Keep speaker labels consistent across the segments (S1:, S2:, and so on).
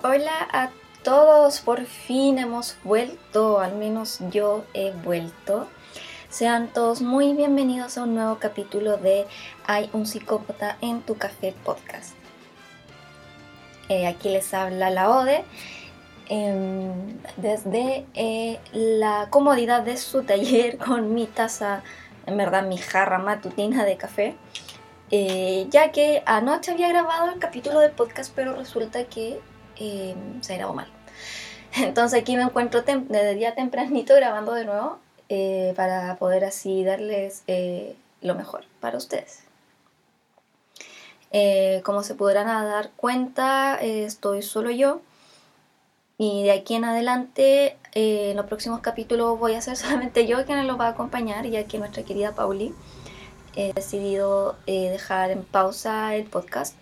S1: Hola a todos, por fin hemos vuelto, al menos yo he vuelto. Sean todos muy bienvenidos a un nuevo capítulo de Hay un psicópata en tu café podcast. Eh, aquí les habla la Ode em, desde eh, la comodidad de su taller con mi taza, en verdad mi jarra matutina de café. Eh, ya que anoche había grabado el capítulo del podcast, pero resulta que eh, se grabó mal. Entonces aquí me encuentro desde día tempranito grabando de nuevo eh, para poder así darles eh, lo mejor para ustedes. como se podrán dar cuenta, estoy solo yo. Y de aquí en adelante, en los próximos capítulos voy a ser solamente yo quien los va a acompañar, ya que nuestra querida Pauli ha decidido dejar en pausa el podcast.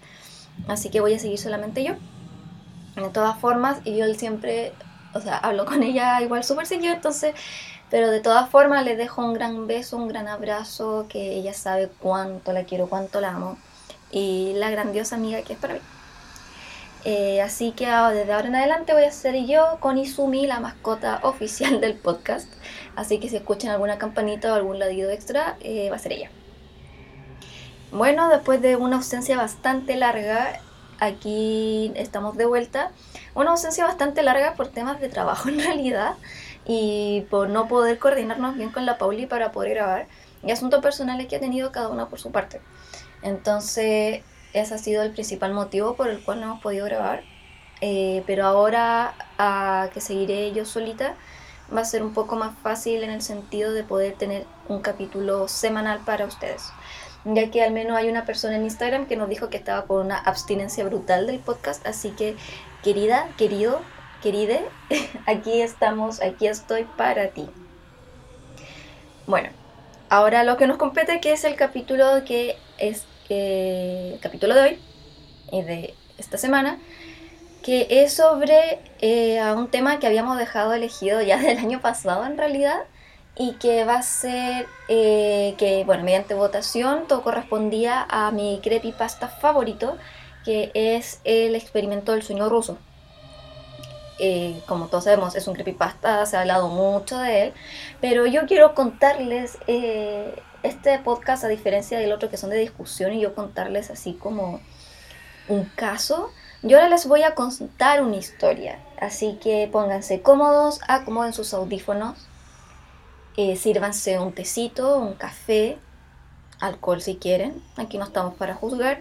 S1: Así que voy a seguir solamente yo. De todas formas, y yo siempre, o sea, hablo con ella igual súper seguido, entonces, pero de todas formas le dejo un gran beso, un gran abrazo, que ella sabe cuánto la quiero, cuánto la amo, y la grandiosa amiga que es para mí. Eh, así que desde ahora en adelante voy a ser yo con Izumi, la mascota oficial del podcast. Así que si escuchan alguna campanita o algún ladito extra, eh, va a ser ella. Bueno, después de una ausencia bastante larga, aquí estamos de vuelta. Una ausencia bastante larga por temas de trabajo en realidad y por no poder coordinarnos bien con la Pauli para poder grabar y asuntos personales que ha tenido cada una por su parte. Entonces, ese ha sido el principal motivo por el cual no hemos podido grabar. Eh, pero ahora a que seguiré yo solita va a ser un poco más fácil en el sentido de poder tener un capítulo semanal para ustedes ya que al menos hay una persona en Instagram que nos dijo que estaba con una abstinencia brutal del podcast, así que querida, querido, queride, aquí estamos, aquí estoy para ti. Bueno, ahora lo que nos compete que es el capítulo que es eh, el capítulo de hoy y de esta semana, que es sobre eh, un tema que habíamos dejado elegido ya del año pasado en realidad, y que va a ser eh, que, bueno, mediante votación todo correspondía a mi creepypasta favorito, que es el experimento del sueño ruso. Eh, como todos sabemos, es un creepypasta, se ha hablado mucho de él, pero yo quiero contarles eh, este podcast, a diferencia del otro que son de discusión, y yo contarles así como un caso. Yo ahora les voy a contar una historia, así que pónganse cómodos, acomoden sus audífonos eh, sírvanse un tecito, un café, alcohol si quieren, aquí no estamos para juzgar,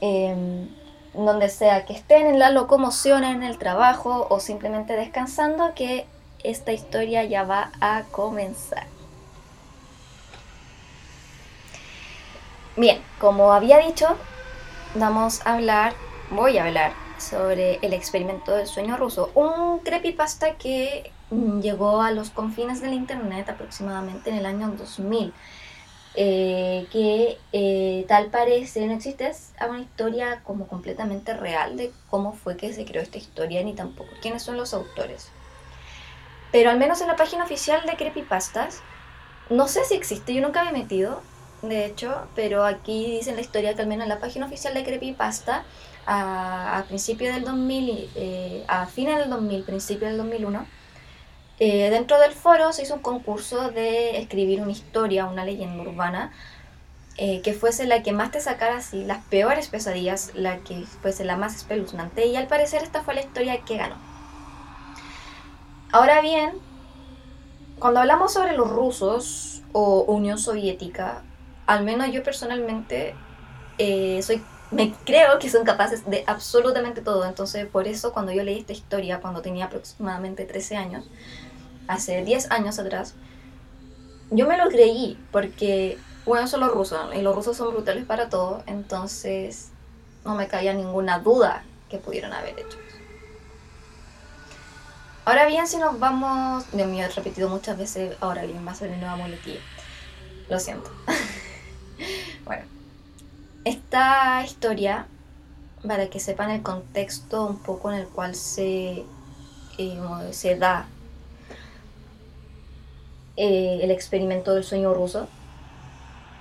S1: em, donde sea que estén en la locomoción, en el trabajo o simplemente descansando, que esta historia ya va a comenzar. Bien, como había dicho, vamos a hablar, voy a hablar sobre el experimento del sueño ruso, un creepypasta que llegó a los confines del Internet aproximadamente en el año 2000. Eh, que eh, tal parece no existe una historia como completamente real de cómo fue que se creó esta historia ni tampoco quiénes son los autores. Pero al menos en la página oficial de Creepypastas, no sé si existe, yo nunca me he metido, de hecho, pero aquí dicen la historia que al menos en la página oficial de Creepypasta, a, a principios del 2000, eh, a fines del 2000, principio del 2001, eh, dentro del foro se hizo un concurso de escribir una historia, una leyenda urbana, eh, que fuese la que más te sacara así las peores pesadillas, la que fuese la más espeluznante, y al parecer esta fue la historia que ganó. Ahora bien, cuando hablamos sobre los rusos o Unión Soviética, al menos yo personalmente eh, soy me creo que son capaces de absolutamente todo. Entonces, por eso cuando yo leí esta historia, cuando tenía aproximadamente 13 años, hace 10 años atrás, yo me lo creí porque, bueno, son los rusos y los rusos son brutales para todo, entonces no me caía ninguna duda que pudieron haber hecho. Ahora bien, si nos vamos, Dios mío, he repetido muchas veces, ahora bien, va a nueva. Lo siento. bueno, esta historia, para que sepan el contexto un poco en el cual se, eh, se da eh, el experimento del sueño ruso,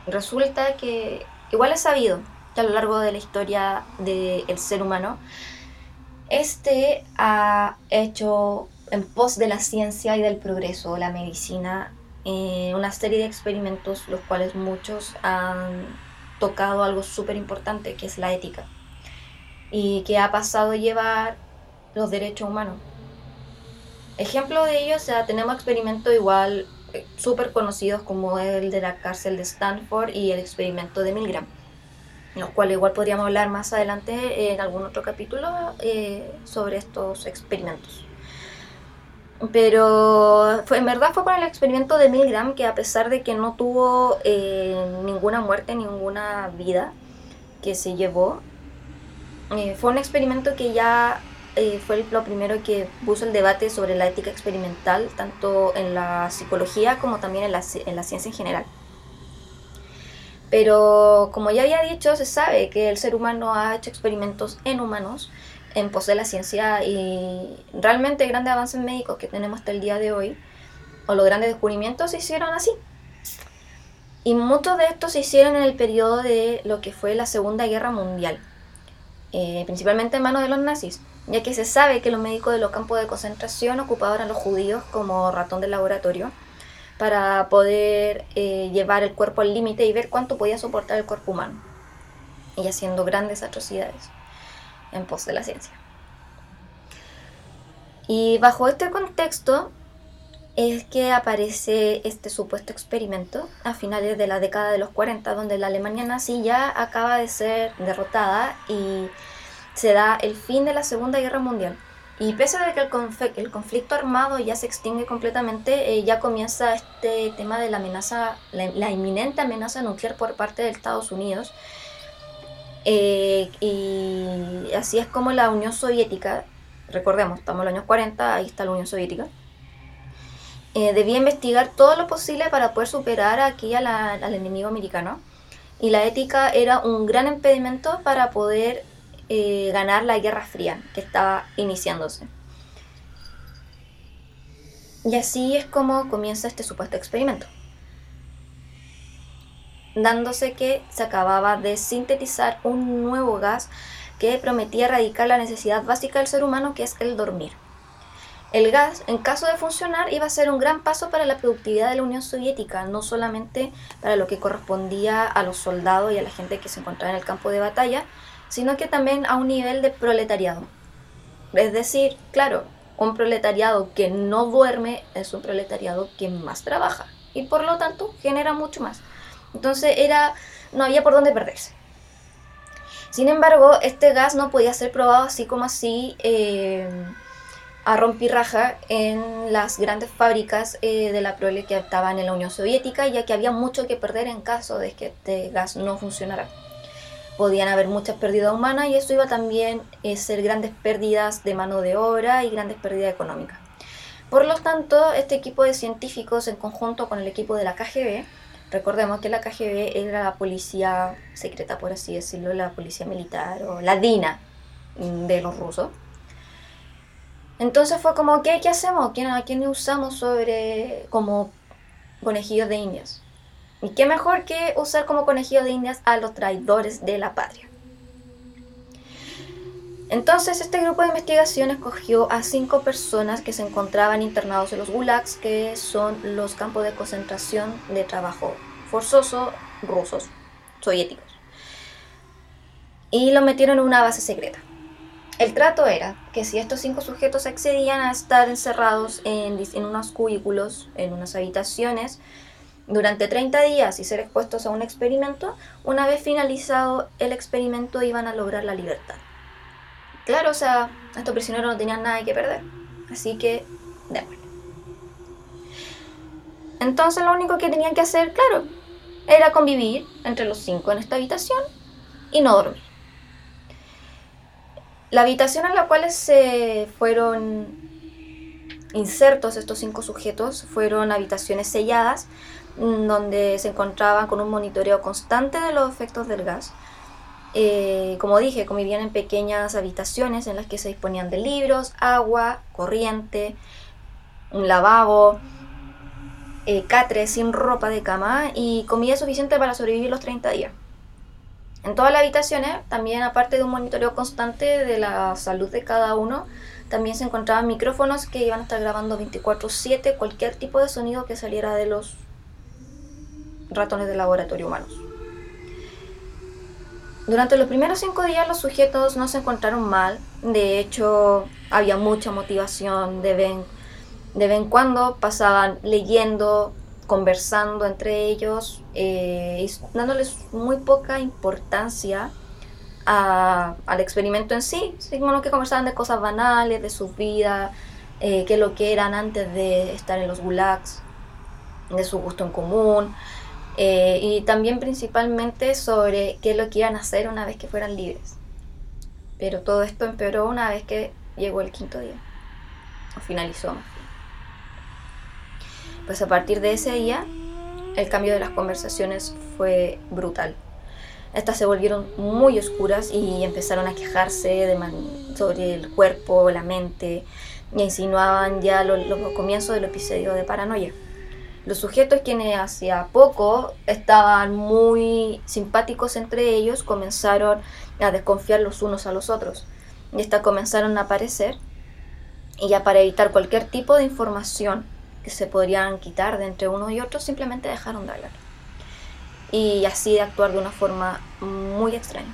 S1: resulta que igual es sabido que a lo largo de la historia del ser humano, este ha hecho en pos de la ciencia y del progreso, la medicina, eh, una serie de experimentos los cuales muchos han tocado algo súper importante que es la ética y que ha pasado a llevar los derechos humanos. Ejemplo de ello, o sea, tenemos experimentos igual súper conocidos como el de la cárcel de Stanford y el experimento de Milgram, los cuales igual podríamos hablar más adelante en algún otro capítulo eh, sobre estos experimentos. Pero fue, en verdad fue por el experimento de Milgram que a pesar de que no tuvo eh, ninguna muerte, ninguna vida que se llevó, eh, fue un experimento que ya eh, fue lo primero que puso el debate sobre la ética experimental, tanto en la psicología como también en la, en la ciencia en general. Pero como ya había dicho, se sabe que el ser humano ha hecho experimentos en humanos en pos de la ciencia y realmente grandes avances médicos que tenemos hasta el día de hoy, o los grandes descubrimientos, se hicieron así. Y muchos de estos se hicieron en el periodo de lo que fue la Segunda Guerra Mundial, eh, principalmente en manos de los nazis, ya que se sabe que los médicos de los campos de concentración ocupaban a los judíos como ratón de laboratorio para poder eh, llevar el cuerpo al límite y ver cuánto podía soportar el cuerpo humano, y haciendo grandes atrocidades en pos de la ciencia. Y bajo este contexto es que aparece este supuesto experimento a finales de la década de los 40, donde la Alemania nazi ya acaba de ser derrotada y se da el fin de la Segunda Guerra Mundial. Y pese a que el, conflicto armado ya se extingue completamente, eh, ya comienza este tema de la amenaza, la, inminente amenaza nuclear por parte de Estados Unidos, eh, y así es como la Unión Soviética, recordemos, estamos en los años 40, ahí está la Unión Soviética, eh, debía investigar todo lo posible para poder superar aquí al enemigo americano. Y la ética era un gran impedimento para poder eh, ganar la Guerra Fría que estaba iniciándose. Y así es como comienza este supuesto experimento dándose que se acababa de sintetizar un nuevo gas que prometía erradicar la necesidad básica del ser humano que es el dormir. El gas, en caso de funcionar, iba a ser un gran paso para la productividad de la Unión Soviética, no solamente para lo que correspondía a los soldados y a la gente que se encontraba en el campo de batalla, sino que también a un nivel de proletariado. Es decir, claro, un proletariado que no duerme es un proletariado que más trabaja y por lo tanto genera mucho más. Entonces era, no había por dónde perderse. Sin embargo, este gas no podía ser probado así como así eh, a rompirraja en las grandes fábricas eh, de la prole que estaban en la Unión Soviética, ya que había mucho que perder en caso de que este gas no funcionara. Podían haber muchas pérdidas humanas y eso iba también a ser grandes pérdidas de mano de obra y grandes pérdidas económicas. Por lo tanto, este equipo de científicos, en conjunto con el equipo de la KGB, Recordemos que la KGB era la policía secreta, por así decirlo, la policía militar o la DINA de los rusos. Entonces fue como, ¿qué, qué hacemos? ¿A quién usamos sobre como conejillos de indias? ¿Y qué mejor que usar como conejillos de indias a los traidores de la patria? Entonces este grupo de investigación escogió a cinco personas que se encontraban internados en los gulags, que son los campos de concentración de trabajo forzoso rusos, soviéticos. Y los metieron en una base secreta. El trato era que si estos cinco sujetos accedían a estar encerrados en, en unos cubículos, en unas habitaciones, durante 30 días y ser expuestos a un experimento, una vez finalizado el experimento iban a lograr la libertad. Claro, o sea, estos prisioneros no tenían nada que perder. Así que, démosle. Entonces lo único que tenían que hacer, claro, era convivir entre los cinco en esta habitación y no dormir. La habitación en la cual se fueron insertos estos cinco sujetos fueron habitaciones selladas donde se encontraban con un monitoreo constante de los efectos del gas eh, como dije, convivían en pequeñas habitaciones en las que se disponían de libros, agua, corriente, un lavabo, eh, catre sin ropa de cama y comida suficiente para sobrevivir los 30 días. En todas las habitaciones, también aparte de un monitoreo constante de la salud de cada uno, también se encontraban micrófonos que iban a estar grabando 24/7 cualquier tipo de sonido que saliera de los ratones de laboratorio humanos. Durante los primeros cinco días los sujetos no se encontraron mal, de hecho había mucha motivación, de vez, de vez en cuando pasaban leyendo, conversando entre ellos, eh, dándoles muy poca importancia al experimento en sí, sino que conversaban de cosas banales, de su vida, eh, qué lo que eran antes de estar en los gulags, de su gusto en común, eh, y también principalmente sobre qué es lo que iban a hacer una vez que fueran libres. Pero todo esto empeoró una vez que llegó el quinto día, o finalizó. Pues a partir de ese día, el cambio de las conversaciones fue brutal. Estas se volvieron muy oscuras y empezaron a quejarse de sobre el cuerpo, la mente, y insinuaban ya los comienzos del episodio de paranoia. Los sujetos quienes hacía poco estaban muy simpáticos entre ellos comenzaron a desconfiar los unos a los otros. Y estas comenzaron a aparecer y ya para evitar cualquier tipo de información que se podrían quitar de entre unos y otros simplemente dejaron de hablar. Y así de actuar de una forma muy extraña.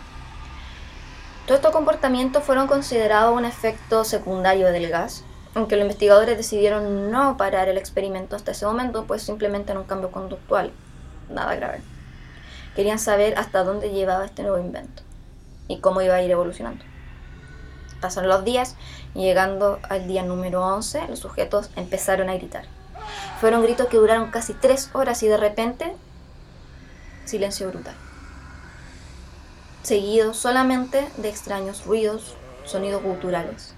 S1: Todos estos comportamientos fueron considerados un efecto secundario del gas aunque los investigadores decidieron no parar el experimento hasta ese momento, pues simplemente era un cambio conductual, nada grave. Querían saber hasta dónde llevaba este nuevo invento y cómo iba a ir evolucionando. Pasaron los días y llegando al día número 11, los sujetos empezaron a gritar. Fueron gritos que duraron casi tres horas y de repente, silencio brutal. Seguido solamente de extraños ruidos, sonidos culturales.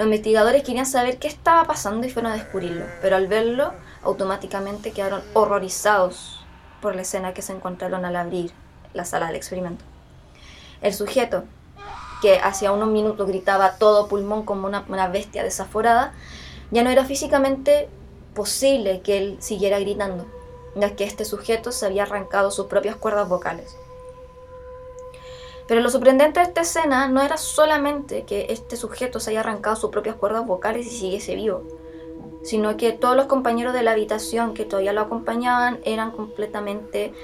S1: Los investigadores querían saber qué estaba pasando y fueron a descubrirlo, pero al verlo automáticamente quedaron horrorizados por la escena que se encontraron al abrir la sala del experimento. El sujeto, que hacía unos minutos gritaba todo pulmón como una bestia desaforada, ya no era físicamente posible que él siguiera gritando, ya que este sujeto se había arrancado sus propias cuerdas vocales. Pero lo sorprendente de esta escena no era solamente que este sujeto se haya arrancado sus propias cuerdas vocales y siguiese vivo, sino que todos los compañeros de la habitación que todavía lo acompañaban eran completamente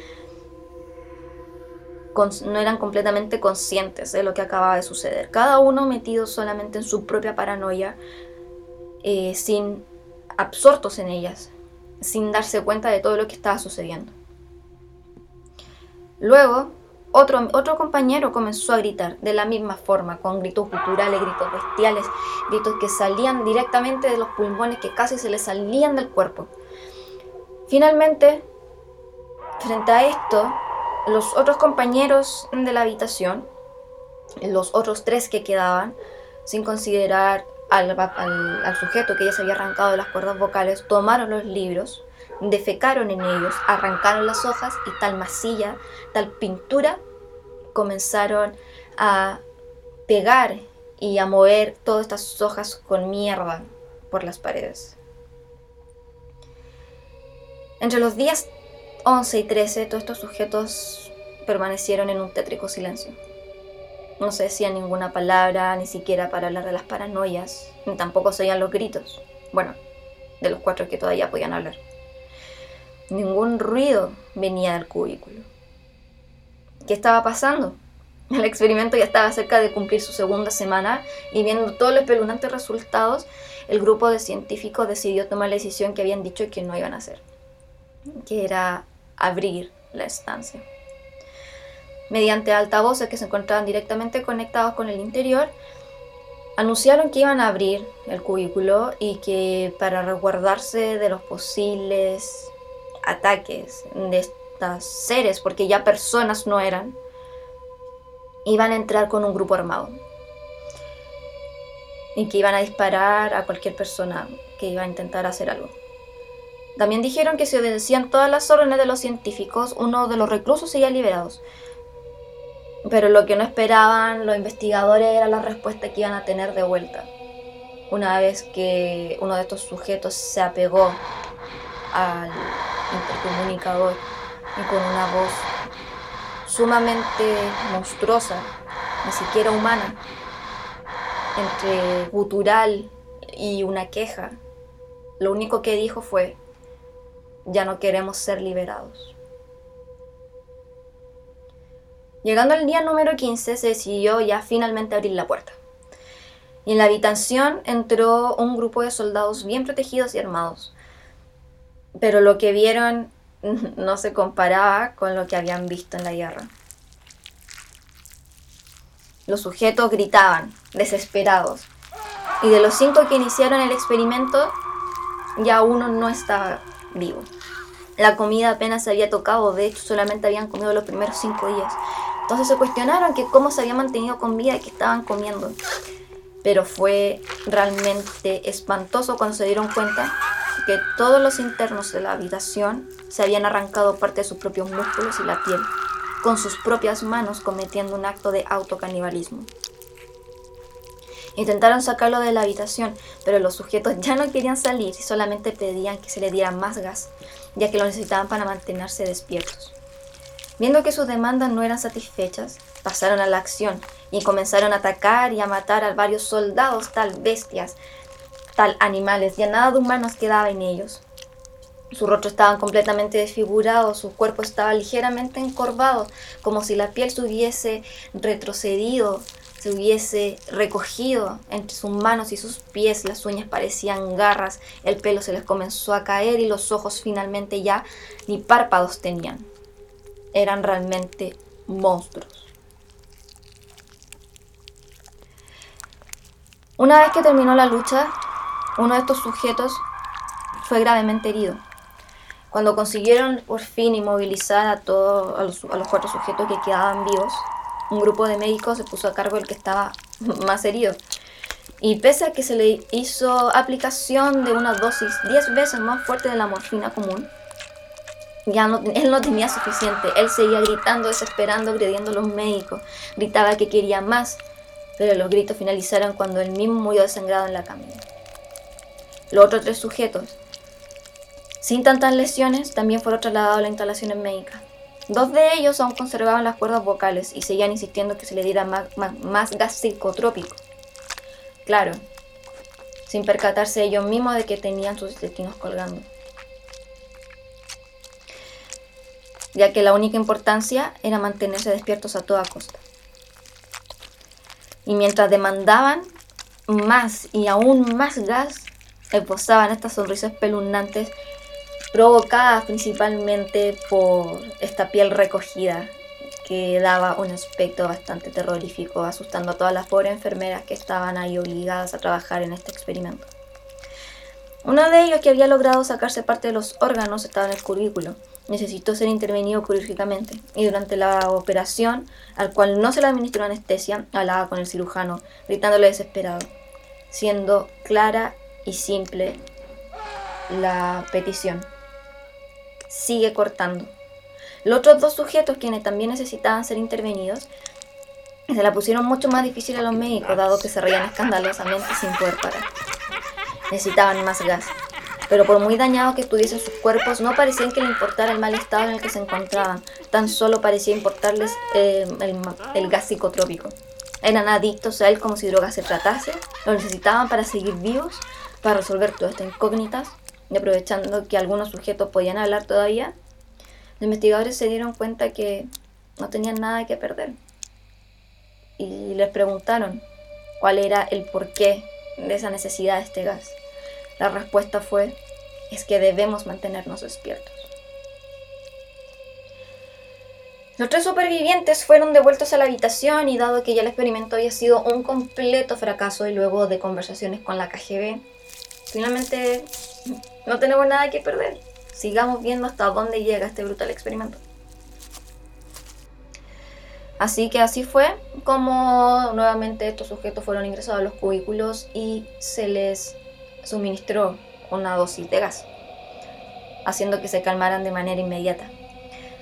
S1: no eran completamente conscientes de lo que acababa de suceder. Cada uno metido solamente en su propia paranoia, eh, sin absortos en ellas, sin darse cuenta de todo lo que estaba sucediendo. Luego, otro, otro compañero comenzó a gritar de la misma forma, con gritos culturales, gritos bestiales, gritos que salían directamente de los pulmones, que casi se le salían del cuerpo. Finalmente, frente a esto, los otros compañeros de la habitación, los otros tres que quedaban, sin considerar al, al, sujeto que ya se había arrancado de las cuerdas vocales, tomaron los libros, defecaron en ellos, arrancaron las hojas y tal masilla, tal pintura comenzaron a pegar y a mover todas estas hojas con mierda por las paredes. Entre los días 11 y 13, todos estos sujetos permanecieron en un tétrico silencio. No se decía ninguna palabra, ni siquiera para hablar de las paranoias, ni tampoco se oían los gritos. Bueno, de los cuatro que todavía podían hablar. Ningún ruido venía del cubículo. ¿Qué estaba pasando? El experimento ya estaba cerca de cumplir su segunda semana y viendo todos los espeluznantes resultados, el grupo de científicos decidió tomar la decisión que habían dicho que no iban a hacer, que era abrir la estancia. Mediante altavoces que se encontraban directamente conectados con el interior, anunciaron que iban a abrir el cubículo y que para resguardarse de los posibles ataques de estos seres, porque ya personas no eran, iban a entrar con un grupo armado y que iban a disparar a cualquier persona que iba a intentar hacer algo. También dijeron que si obedecían todas las órdenes de los científicos, uno de los reclusos sería liberado. Pero lo que no esperaban los investigadores era la respuesta que iban a tener de vuelta. Una vez que uno de estos sujetos se apegó al intercomunicador y con una voz sumamente monstruosa, ni siquiera humana, entre gutural y una queja, lo único que dijo fue, ya no queremos ser liberados. Llegando al día número 15 se decidió ya finalmente abrir la puerta. Y en la habitación entró un grupo de soldados bien protegidos y armados. Pero lo que vieron no se comparaba con lo que habían visto en la guerra. Los sujetos gritaban, desesperados. Y de los cinco que iniciaron el experimento, ya uno no estaba vivo. La comida apenas se había tocado, de hecho solamente habían comido los primeros cinco días. Entonces se cuestionaron que cómo se había mantenido con vida y que estaban comiendo. Pero fue realmente espantoso cuando se dieron cuenta que todos los internos de la habitación se habían arrancado parte de sus propios músculos y la piel, con sus propias manos cometiendo un acto de autocanibalismo. Intentaron sacarlo de la habitación, pero los sujetos ya no querían salir y solamente pedían que se le diera más gas, ya que lo necesitaban para mantenerse despiertos. Viendo que sus demandas no eran satisfechas, pasaron a la acción y comenzaron a atacar y a matar a varios soldados, tal bestias, tal animales, ya nada de humanos quedaba en ellos. Su rostro estaban completamente desfigurado, su cuerpo estaba ligeramente encorvado, como si la piel se hubiese retrocedido, se hubiese recogido entre sus manos y sus pies, las uñas parecían garras, el pelo se les comenzó a caer y los ojos finalmente ya ni párpados tenían. Eran realmente monstruos. Una vez que terminó la lucha, uno de estos sujetos fue gravemente herido. Cuando consiguieron por fin inmovilizar a todos a los, cuatro sujetos que quedaban vivos, un grupo de médicos se puso a cargo del que estaba más herido. Y pese a que se le hizo aplicación de una dosis 10 veces más fuerte de la morfina común, ya no, él no tenía suficiente. Él seguía gritando, desesperando, agrediendo a los médicos. Gritaba que quería más, pero los gritos finalizaron cuando él mismo murió desangrado en la camilla. Los otros tres sujetos, sin tantas lesiones, también fueron trasladados a la instalación médica. Dos de ellos aún conservaban las cuerdas vocales y seguían insistiendo que se le diera más, gas psicotrópico. Claro, sin percatarse ellos mismos de que tenían sus destinos colgando. Ya que la única importancia era mantenerse despiertos a toda costa. Y mientras demandaban más y aún más gas, esbozaban estas sonrisas espeluznantes provocadas principalmente por esta piel recogida que daba un aspecto bastante terrorífico, asustando a todas las pobres enfermeras que estaban ahí obligadas a trabajar en este experimento. Uno de ellos que había logrado sacarse parte de los órganos estaba en el cubículo. Necesitó ser intervenido quirúrgicamente y durante la operación, al cual no se le administró anestesia, hablaba con el cirujano, gritándole desesperado, siendo clara y simple la petición. Sigue cortando. Los otros dos sujetos, quienes también necesitaban ser intervenidos, se la pusieron mucho más difícil a los médicos, dado que se reían escandalosamente sin poder parar. Necesitaban más gas, pero por muy dañados que estuviesen sus cuerpos, no parecían que le importara el mal estado en el que se encontraban, tan solo parecía importarles eh, el, el gas psicotrópico. Eran adictos a él como si droga se tratase, lo necesitaban para seguir vivos, para resolver todas estas incógnitas, y aprovechando que algunos sujetos podían hablar todavía, los investigadores se dieron cuenta que no tenían nada que perder. Y les preguntaron cuál era el porqué de esa necesidad de este gas. La respuesta fue, es que debemos mantenernos despiertos. Los tres supervivientes fueron devueltos a la habitación y dado que ya el experimento había sido un completo fracaso y luego de conversaciones con la KGB, finalmente no tenemos nada que perder. Sigamos viendo hasta dónde llega este brutal experimento. Así que así fue como nuevamente estos sujetos fueron ingresados a los cubículos y se les suministró una dosis de gas, haciendo que se calmaran de manera inmediata.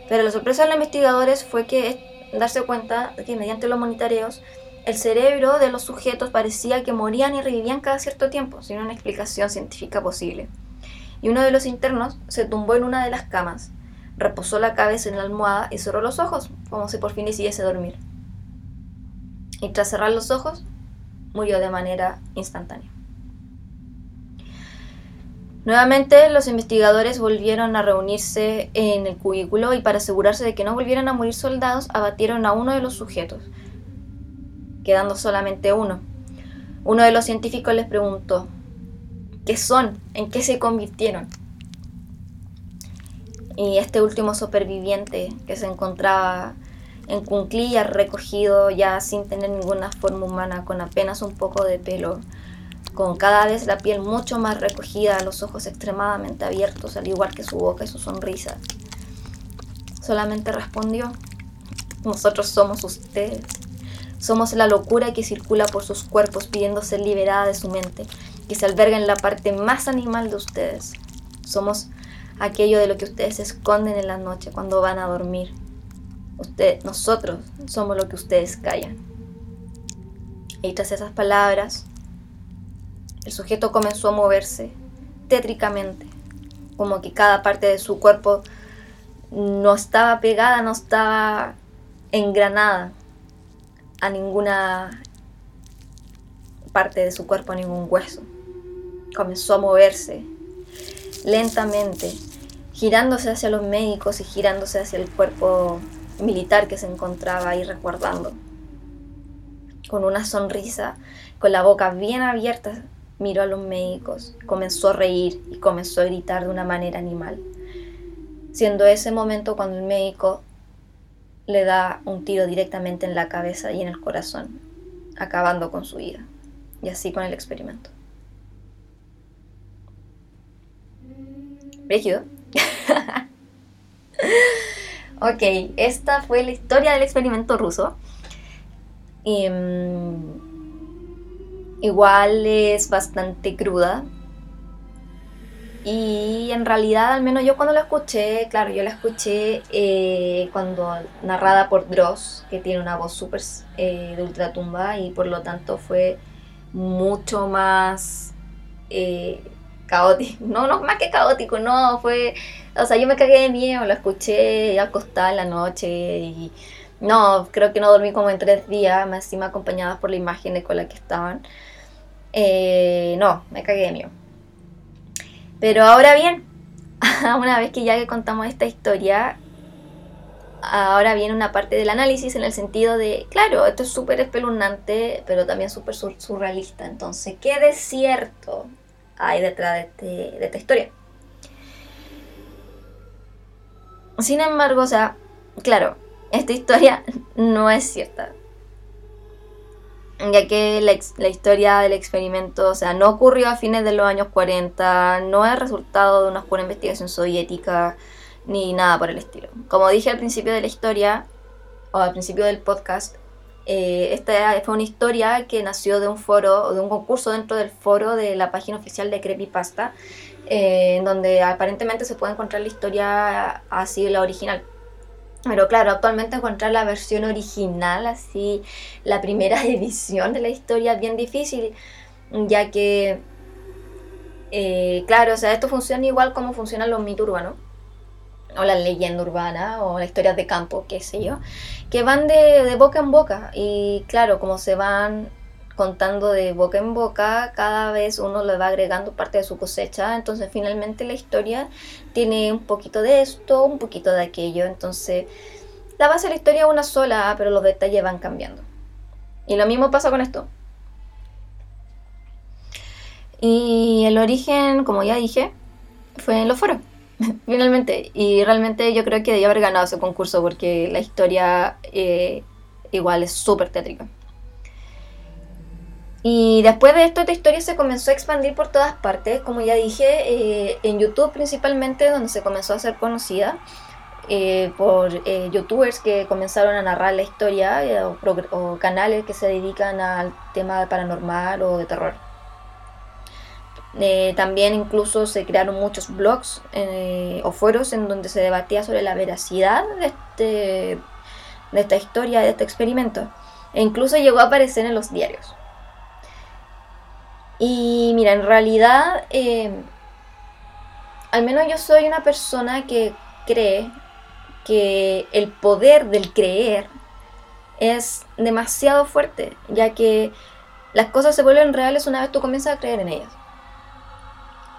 S1: Pero la sorpresa de los investigadores fue que darse cuenta de que mediante los monitoreos el cerebro de los sujetos parecía que morían y revivían cada cierto tiempo, sin una explicación científica posible. Y uno de los internos se tumbó en una de las camas, reposó la cabeza en la almohada y cerró los ojos, como si por fin decidiese dormir. Y tras cerrar los ojos, murió de manera instantánea. Nuevamente los investigadores volvieron a reunirse en el cubículo y para asegurarse de que no volvieran a morir soldados, abatieron a uno de los sujetos, quedando solamente uno. Uno de los científicos les preguntó, ¿qué son? ¿En qué se convirtieron? Y este último superviviente que se encontraba en cunclillas recogido ya sin tener ninguna forma humana, con apenas un poco de pelo, con cada vez la piel mucho más recogida, los ojos extremadamente abiertos, al igual que su boca y su sonrisa. Solamente respondió, nosotros somos ustedes. Somos la locura que circula por sus cuerpos pidiendo ser liberada de su mente, que se alberga en la parte más animal de ustedes. Somos aquello de lo que ustedes esconden en la noche cuando van a dormir. Usted, nosotros somos lo que ustedes callan. Y tras esas palabras, el sujeto comenzó a moverse tétricamente, como que cada parte de su cuerpo no estaba pegada, no estaba engranada a ninguna parte de su cuerpo, a ningún hueso. Comenzó a moverse lentamente, girándose hacia los médicos y girándose hacia el cuerpo militar que se encontraba ahí resguardando. Con una sonrisa, con la boca bien abierta, miró a los médicos, comenzó a reír y comenzó a gritar de una manera animal, siendo ese momento cuando el médico le da un tiro directamente en la cabeza y en el corazón, acabando con su vida, y así con el experimento. Rígido. ok, esta fue la historia del experimento ruso. Mm, igual es bastante cruda. Y en realidad, al menos yo cuando la escuché, claro, yo la escuché eh, cuando narrada por Dross, que tiene una voz súper eh, de ultratumba y por lo tanto fue mucho más eh, caótico. No, no, más que caótico, no, fue... O sea, yo me cagué de miedo, la escuché acostada en la noche y... No, creo que no dormí como en tres días, más encima acompañadas por la imagen con la que estaban. Eh, no, me cagué de miedo. Pero ahora bien, una vez que ya que contamos esta historia, ahora viene una parte del análisis en el sentido de, claro, esto es súper espeluznante, pero también súper surrealista. Entonces, ¿qué desierto hay detrás de, este, de esta historia? Sin embargo, o sea, claro, esta historia no es cierta ya que la, historia del experimento, o sea, no ocurrió a fines de los años 40, no es resultado de una oscura investigación soviética, ni nada por el estilo. Como dije al principio de la historia, o al principio del podcast, eh, esta fue una historia que nació de un foro, o de un concurso dentro del foro de la página oficial de Creepypasta, eh, en donde aparentemente se puede encontrar la historia así, la original. Pero claro, actualmente encontrar la versión original, así, la primera edición de la historia es bien difícil, ya que, eh, claro, o sea, esto funciona igual como funcionan los mitos urbanos, o la leyenda urbana, o las historias de campo, qué sé yo, que van de, de boca en boca, y claro, como se van contando de boca en boca, cada vez uno le va agregando parte de su cosecha, entonces finalmente la historia tiene un poquito de esto, un poquito de aquello, entonces la base de la historia es una sola, pero los detalles van cambiando. Y lo mismo pasa con esto. Y el origen, como ya dije, fue en los foros, finalmente. Y realmente yo creo que debía haber ganado ese concurso porque la historia eh, igual es súper tétrica. Y después de esto, esta historia se comenzó a expandir por todas partes, como ya dije, eh, en YouTube principalmente, donde se comenzó a ser conocida eh, por eh, youtubers que comenzaron a narrar la historia o, canales que se dedican al tema paranormal o de terror. también incluso se crearon muchos blogs o foros en donde se debatía sobre la veracidad de, este, de esta historia, de este experimento. E incluso llegó a aparecer en los diarios. Y mira, en realidad, eh, al menos yo soy una persona que cree que el poder del creer es demasiado fuerte, ya que las cosas se vuelven reales una vez tú comienzas a creer en ellas.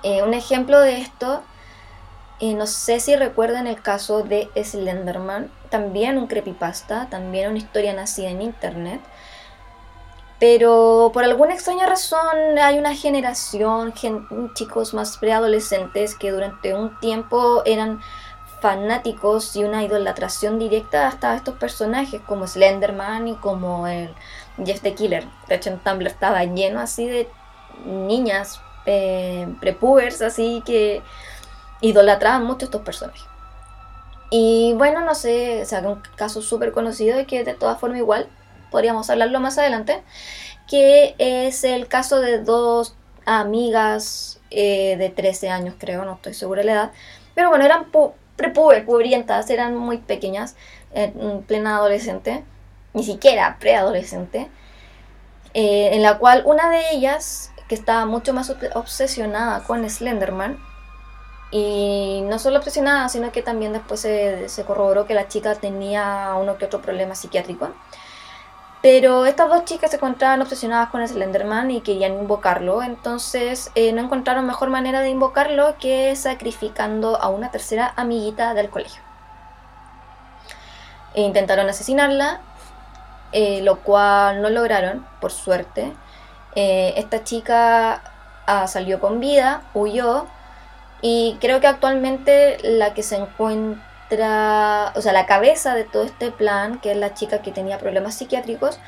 S1: Eh, un ejemplo de esto, eh, no sé si recuerdan el caso de Slenderman, también un creepypasta, también una historia nacida en internet, pero por alguna extraña razón hay una generación, chicos más preadolescentes que durante un tiempo eran fanáticos y una idolatración directa hasta estos personajes como Slenderman y como el Jeff the Killer. De hecho en Tumblr estaba lleno así de niñas eh, prepubers así que idolatraban mucho estos personajes. Y bueno, no sé, o sea, un caso súper conocido y que de todas formas igual podríamos hablarlo más adelante, que es el caso de dos amigas eh, de 13 años, creo, no estoy segura de la edad, pero bueno, eran prepuber, pubrientas, eran muy pequeñas, en plena adolescente, ni siquiera preadolescente, eh, en la cual una de ellas, que estaba mucho más obsesionada con Slenderman, y no solo obsesionada, sino que también después se, se corroboró que la chica tenía uno que otro problema psiquiátrico. Pero estas dos chicas se encontraban obsesionadas con el Slenderman y querían invocarlo, entonces eh, no encontraron mejor manera de invocarlo que sacrificando a una tercera amiguita del colegio. E intentaron asesinarla, eh, lo cual no lograron, por suerte. Eh, esta chica ah, salió con vida, huyó, y creo que actualmente la que se encuentra o sea, la cabeza de todo este plan, que es la chica que tenía problemas psiquiátricos,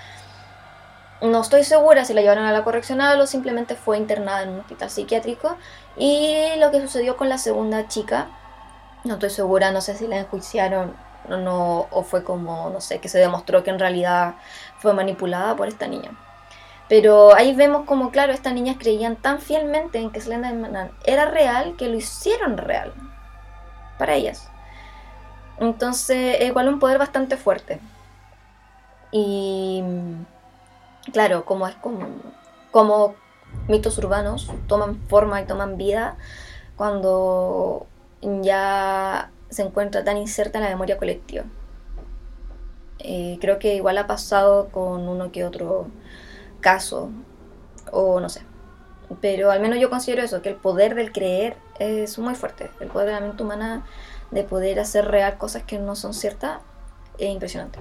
S1: no estoy segura si la llevaron a la correccional o simplemente fue internada en un hospital psiquiátrico. Y lo que sucedió con la segunda chica, no estoy segura, no sé si la enjuiciaron o no, o fue como, no sé, que se demostró que en realidad fue manipulada por esta niña. Pero ahí vemos como, claro, estas niñas creían tan fielmente en que Slenderman era real que lo hicieron real para ellas. Entonces, igual un poder bastante fuerte. Y claro, como es como, como mitos urbanos toman forma y toman vida cuando ya se encuentra tan inserta en la memoria colectiva. Eh, creo que igual ha pasado con uno que otro caso, o no sé. Pero al menos yo considero eso, que el poder del creer es muy fuerte. El poder de la mente humana de poder hacer real cosas que no son ciertas, es impresionante.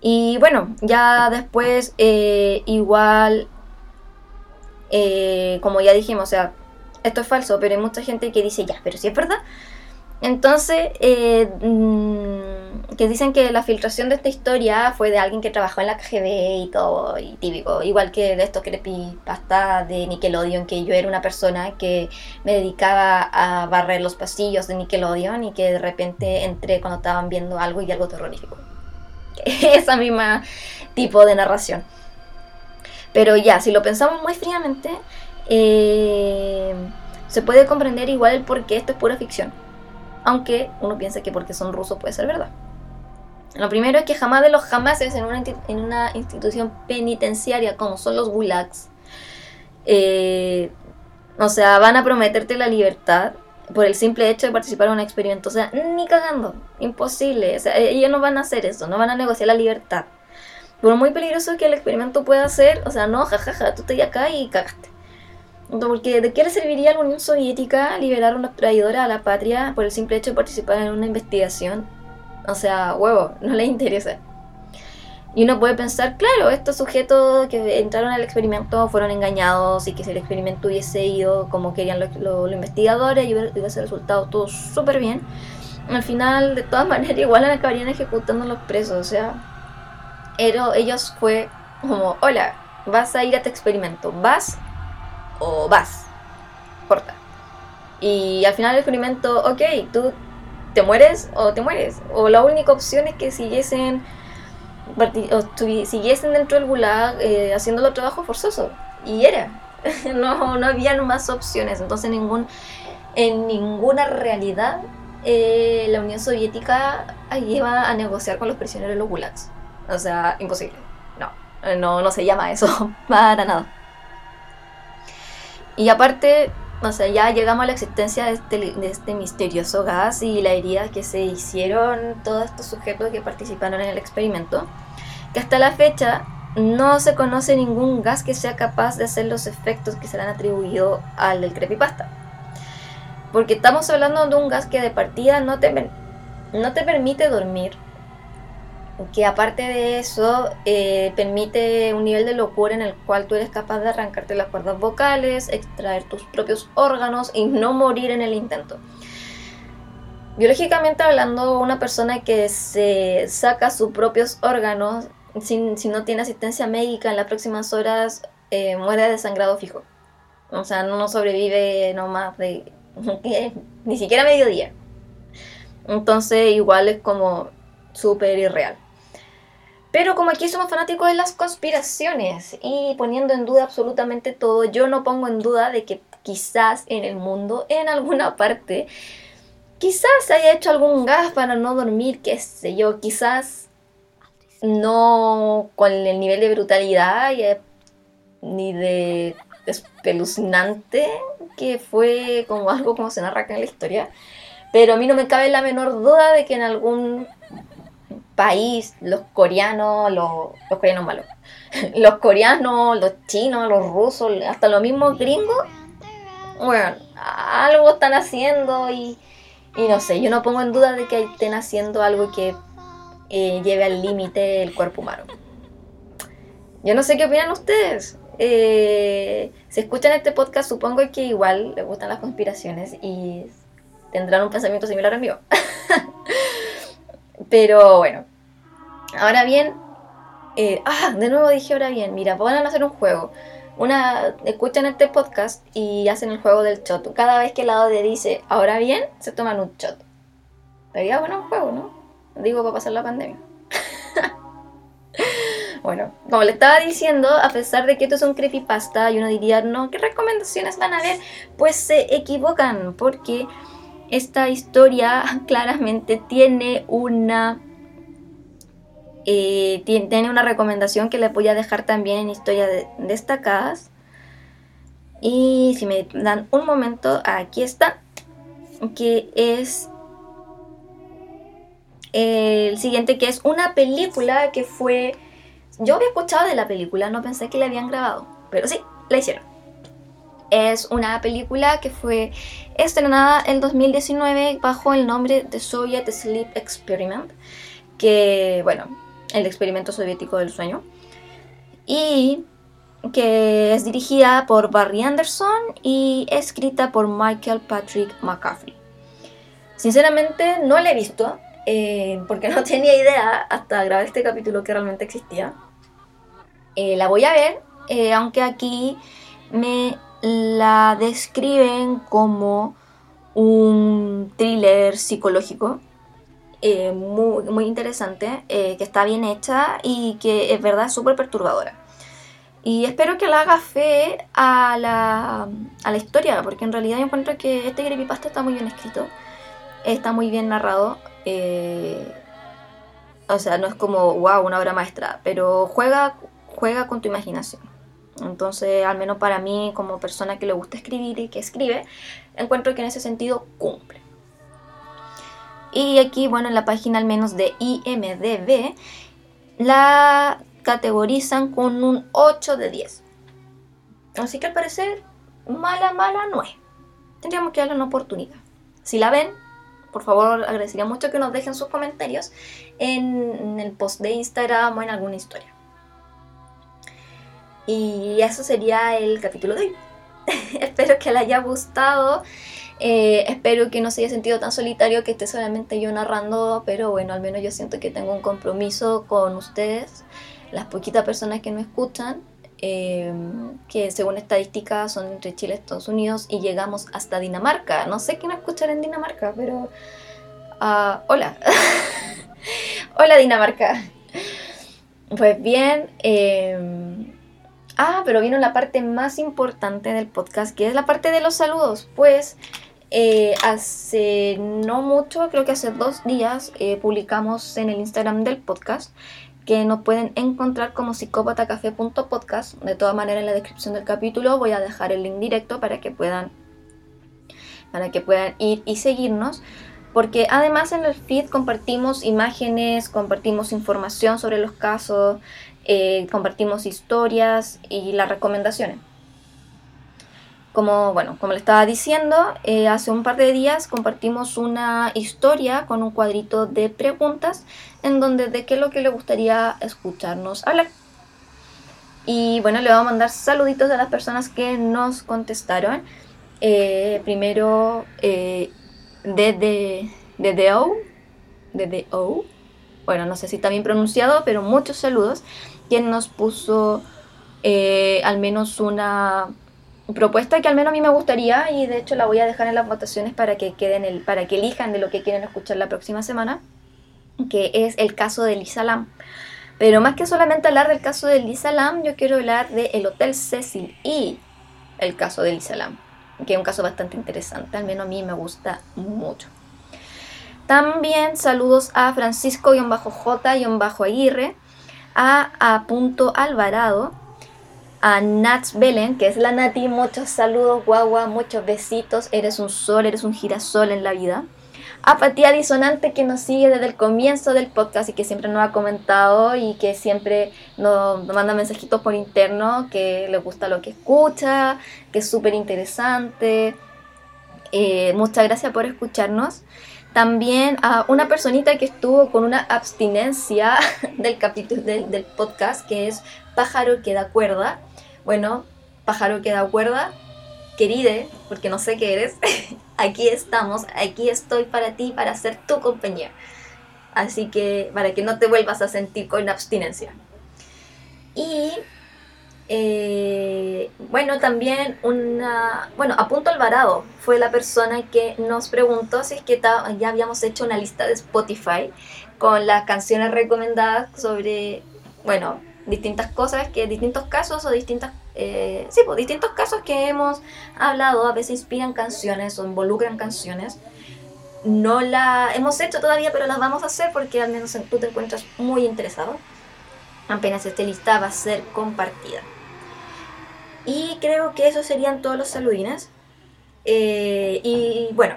S1: Y bueno, ya después eh, igual, eh, como ya dijimos, o sea, esto es falso, pero hay mucha gente que dice, ya, pero si es verdad. Entonces, eh, mm, que dicen que la filtración de esta historia fue de alguien que trabajó en la KGB y todo, y típico, igual que de esto que le pasta de Nickelodeon, que yo era una persona que me dedicaba a barrer los pasillos de Nickelodeon y que de repente entré cuando estaban viendo algo y algo terrorífico. Esa misma tipo de narración. Pero ya, si lo pensamos muy fríamente, eh, se puede comprender igual el por qué esto es pura ficción. Aunque uno piensa que porque son rusos puede ser verdad. Lo primero es que jamás de los jamases en una, en una institución penitenciaria como son los gulags, eh, o sea, van a prometerte la libertad por el simple hecho de participar en un experimento. O sea, ni cagando, imposible. O sea, ellos no van a hacer eso, no van a negociar la libertad. Por muy peligroso que el experimento pueda ser, o sea, no, jajaja, tú estás acá y cagaste. Porque ¿de qué le serviría a la Unión Soviética liberar a una traidora a la patria por el simple hecho de participar en una investigación o sea, huevo, no les interesa. Y uno puede pensar, claro, estos sujetos que entraron al experimento fueron engañados y que si el experimento hubiese ido como querían los, investigadores y hubiese resultado todo súper bien, al final, de todas maneras, igual acabarían ejecutando a los presos. O sea, ellos fue como, hola, vas a ir a este experimento, ¿vas o vas? Corta. Y al final del experimento, ok, tú te mueres o te mueres. O la única opción es que siguiesen, siguiesen dentro del gulag eh, haciendo los trabajos forzosos. Y era. no, no había más opciones. Entonces ningún, en ninguna realidad eh, la Unión Soviética iba a negociar con los prisioneros de los gulags. O sea, imposible. No, no, no se llama eso para nada. Y aparte, o sea, ya llegamos a la existencia de este, de este misterioso gas y la herida que se hicieron todos estos sujetos que participaron en el experimento, que hasta la fecha no se conoce ningún gas que sea capaz de hacer los efectos que se le han atribuido al del creepypasta. Porque estamos hablando de un gas que de partida no te, no te permite dormir, que aparte de eso eh, permite un nivel de locura en el cual tú eres capaz de arrancarte las cuerdas vocales, extraer tus propios órganos y no morir en el intento. Biológicamente hablando, una persona que se saca sus propios órganos si, no tiene asistencia médica en las próximas horas eh, muere de sangrado fijo. O sea, no sobrevive no más de ni siquiera mediodía. Entonces igual es como súper irreal. Pero como aquí somos fanáticos de las conspiraciones y poniendo en duda absolutamente todo, yo no pongo en duda de que quizás en el mundo, en alguna parte, quizás haya hecho algún gas para no dormir, qué sé yo, quizás no con el nivel de brutalidad ni de espeluznante que fue como algo como se narra acá en la historia. Pero a mí no me cabe la menor duda de que en algún país, los coreanos, los, coreanos malos, los coreanos, los chinos, los rusos, hasta los mismos gringos, bueno, algo están haciendo y, no sé, yo no pongo en duda de que estén haciendo algo que eh, lleve al límite el cuerpo humano. Yo no sé qué opinan ustedes. Eh, si escuchan este podcast, supongo que igual les gustan las conspiraciones y tendrán un pensamiento similar al mío. Pero bueno, ahora bien, eh, ah, de nuevo dije ahora bien, mira, van a hacer un juego. Una, escuchan este podcast y hacen el juego del shot. Cada vez que el lado de dice ahora bien, se toman un shot. Sería bueno un juego, ¿no? Digo para pasar la pandemia. bueno, como le estaba diciendo, a pesar de que esto es un creepypasta y uno diría, no, ¿qué recomendaciones van a ver? Pues se equivocan porque esta historia claramente tiene una eh, tiene una recomendación que les voy a dejar también en historia destacadas. Y si me dan un momento aquí está que es el siguiente que es una película que fue yo había escuchado de la película no pensé que la habían grabado pero sí la hicieron es una película que fue estrenada en 2019 bajo el nombre de Soviet Sleep Experiment, que, bueno, el experimento soviético del sueño, y que es dirigida por Barry Anderson y escrita por Michael Patrick McCaffrey. Sinceramente no la he visto, eh, porque no tenía idea hasta grabar este capítulo que realmente existía. Eh, la voy a ver, eh, aunque aquí me la describen como un thriller psicológico eh, muy, muy, interesante, eh, que está bien hecha y que es verdad súper perturbadora. Y espero que la haga fe a la, a la historia, porque en realidad yo encuentro que este creepypasta está muy bien escrito, está muy bien narrado. Eh, o sea, no es como, wow, una obra maestra, pero juega, juega con tu imaginación. Entonces, al menos para mí, como persona que le gusta escribir y que escribe, encuentro que en ese sentido cumple. Y aquí, bueno, en la página al menos de IMDB, la categorizan con un 8 de 10. Así que al parecer, mala, mala no es. Tendríamos que darle una oportunidad. Si la ven, por favor, agradecería mucho que nos dejen sus comentarios en el post de Instagram o en alguna historia. Y eso sería el capítulo de hoy. espero que les haya gustado. Eh, espero que no se haya sentido tan solitario que esté solamente yo narrando, pero bueno, al menos yo siento que tengo un compromiso con ustedes, las poquitas personas que me escuchan, eh, que según estadísticas son entre Chile y Estados Unidos y llegamos hasta Dinamarca. No sé quién escuchar en Dinamarca, pero... Uh, hola. hola Dinamarca. Pues bien, eh, Ah, pero vino la parte más importante del podcast, que es la parte de los saludos. Pues eh, hace no mucho, creo que hace dos días, eh, publicamos en el Instagram del podcast que nos pueden encontrar como psicópatacafé.podcast. De todas maneras, en la descripción del capítulo voy a dejar el link directo para que puedan para que puedan ir y seguirnos. Porque además en el feed compartimos imágenes, compartimos información sobre los casos, eh, compartimos historias y las recomendaciones. Como, bueno, como le estaba diciendo, eh, hace un par de días compartimos una historia con un cuadrito de preguntas en donde de qué es lo que le gustaría escucharnos hablar. Y bueno, le vamos a mandar saluditos a las personas que nos contestaron. Eh, primero, eh, desde, desde O, desde O, bueno, no sé si está bien pronunciado, pero muchos saludos, quien nos puso eh, al menos una propuesta que al menos a mí me gustaría y de hecho la voy a dejar en las votaciones para que queden el, para que elijan de lo que quieren escuchar la próxima semana, que es el caso de Lisa Lam. Pero más que solamente hablar del caso de Lisa Lam, yo quiero hablar del Hotel Cecil y el caso de Lisa Lam, que es un caso bastante interesante, al menos a mí me gusta mucho. También saludos a Francisco-J-Aguirre, a, a Alvarado, a Nats Belen, que es la Nati, muchos saludos, guagua, muchos besitos, eres un sol, eres un girasol en la vida. Apatía Disonante, que nos sigue desde el comienzo del podcast y que siempre nos ha comentado y que siempre nos, manda mensajitos por interno, que le gusta lo que escucha, que es súper interesante. Eh, muchas gracias por escucharnos. También a una personita que estuvo con una abstinencia del capítulo del, podcast, que es Pájaro que da cuerda. Bueno, pájaro que da cuerda, queride, porque no sé qué eres, aquí estamos, aquí estoy para ti, para ser tu compañía. Así que para que no te vuelvas a sentir con abstinencia. Y eh, bueno, también una, bueno, Apunto Alvarado fue la persona que nos preguntó si es que ya habíamos hecho una lista de Spotify con las canciones recomendadas sobre, bueno, distintas cosas, que distintos casos o distintas, eh, sí, pues distintos casos que hemos hablado, a veces inspiran canciones o involucran canciones. No la hemos hecho todavía, pero las vamos a hacer porque al menos tú te encuentras muy interesado. Apenas esta lista va a ser compartida. Y creo que esos serían todos los saludines. Eh, y bueno,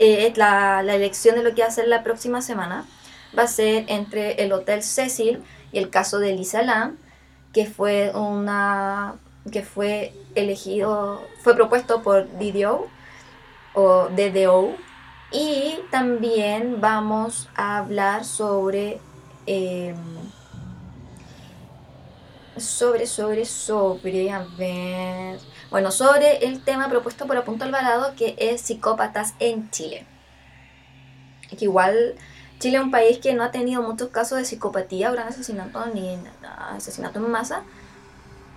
S1: eh, la, la elección de lo que va a ser la próxima semana va a ser entre el Hotel Cecil, y el caso de Lisa Lam, que fue una que fue elegido, fue propuesto por DDO o DDO y también vamos a hablar sobre em, sobre, sobre, sobre, a ver, bueno, sobre el tema propuesto por Apunto Alvarado que es psicópatas en Chile. Que igual Chile es un país que no ha tenido muchos casos de psicopatía, gran asesinato ni asesinato en masa.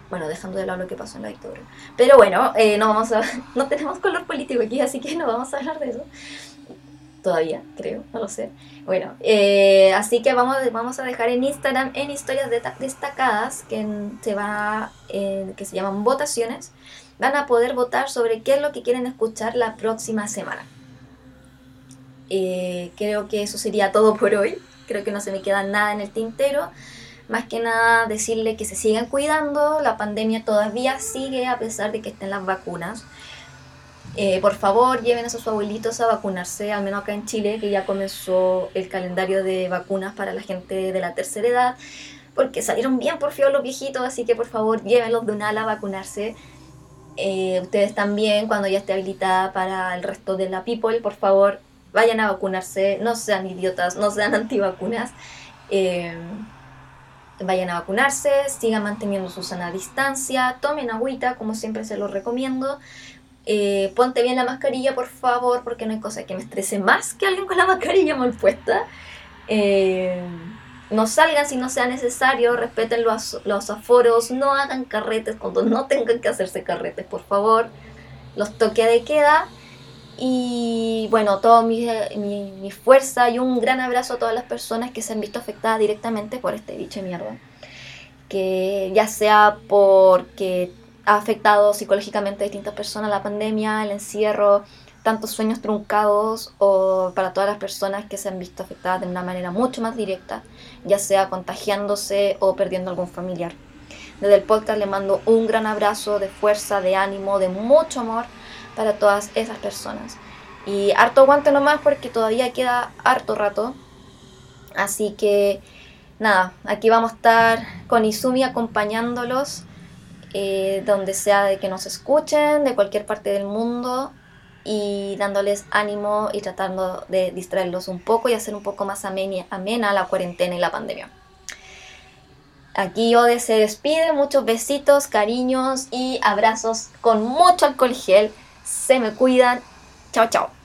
S1: Bueno, dejando de lado lo que pasó en la dictadura. Pero bueno, eh, no, vamos a, no tenemos color político aquí, así que no vamos a hablar de eso. Todavía, creo, no lo sé. Bueno, eh, así que vamos, vamos a dejar en Instagram, en historias destacadas, que se, va, eh, que se llaman votaciones, van a poder votar sobre qué es lo que quieren escuchar la próxima semana. Eh, creo que eso sería todo por hoy. Creo que no se me queda nada en el tintero. Más que nada decirle que se sigan cuidando. La pandemia todavía sigue a pesar de que estén las vacunas. Eh, por favor, lleven a sus abuelitos a vacunarse, al menos acá en Chile, que ya comenzó el calendario de vacunas para la gente de la tercera edad, porque salieron bien por feo los viejitos, así que por favor, llévenlos de una ala a vacunarse. Eh, ustedes también, cuando ya esté habilitada para el resto de la people, por favor, vayan a vacunarse, no sean idiotas, no sean antivacunas. Eh, vayan a vacunarse, sigan manteniendo su sana distancia, tomen agüita, como siempre se los recomiendo. Eh, ponte bien la mascarilla, por favor, porque no hay cosa que me estrese más que alguien con la mascarilla mal puesta. Eh, no salgan si no sea necesario, respeten los, los aforos, no hagan carretes cuando no tengan que hacerse carretes, por favor. Los toque de queda y bueno, toda mi, mi, fuerza y un gran abrazo a todas las personas que se han visto afectadas directamente por este bicho mierda. Que ya sea porque ha afectado psicológicamente a distintas personas la pandemia, el encierro, tantos sueños truncados o para todas las personas que se han visto afectadas de una manera mucho más directa, ya sea contagiándose o perdiendo algún familiar. Desde el podcast le mando un gran abrazo de fuerza, de ánimo, de mucho amor para todas esas personas. Y harto aguante nomás porque todavía queda harto rato. Así que nada, aquí vamos a estar con Izumi acompañándolos eh, donde sea de que nos escuchen, de cualquier parte del mundo y dándoles ánimo y tratando de distraerlos un poco y hacer un poco más amena, la cuarentena y la pandemia. Aquí Ode se despide, muchos besitos, cariños y abrazos con mucho alcohol gel. Se me cuidan. Chao, chao.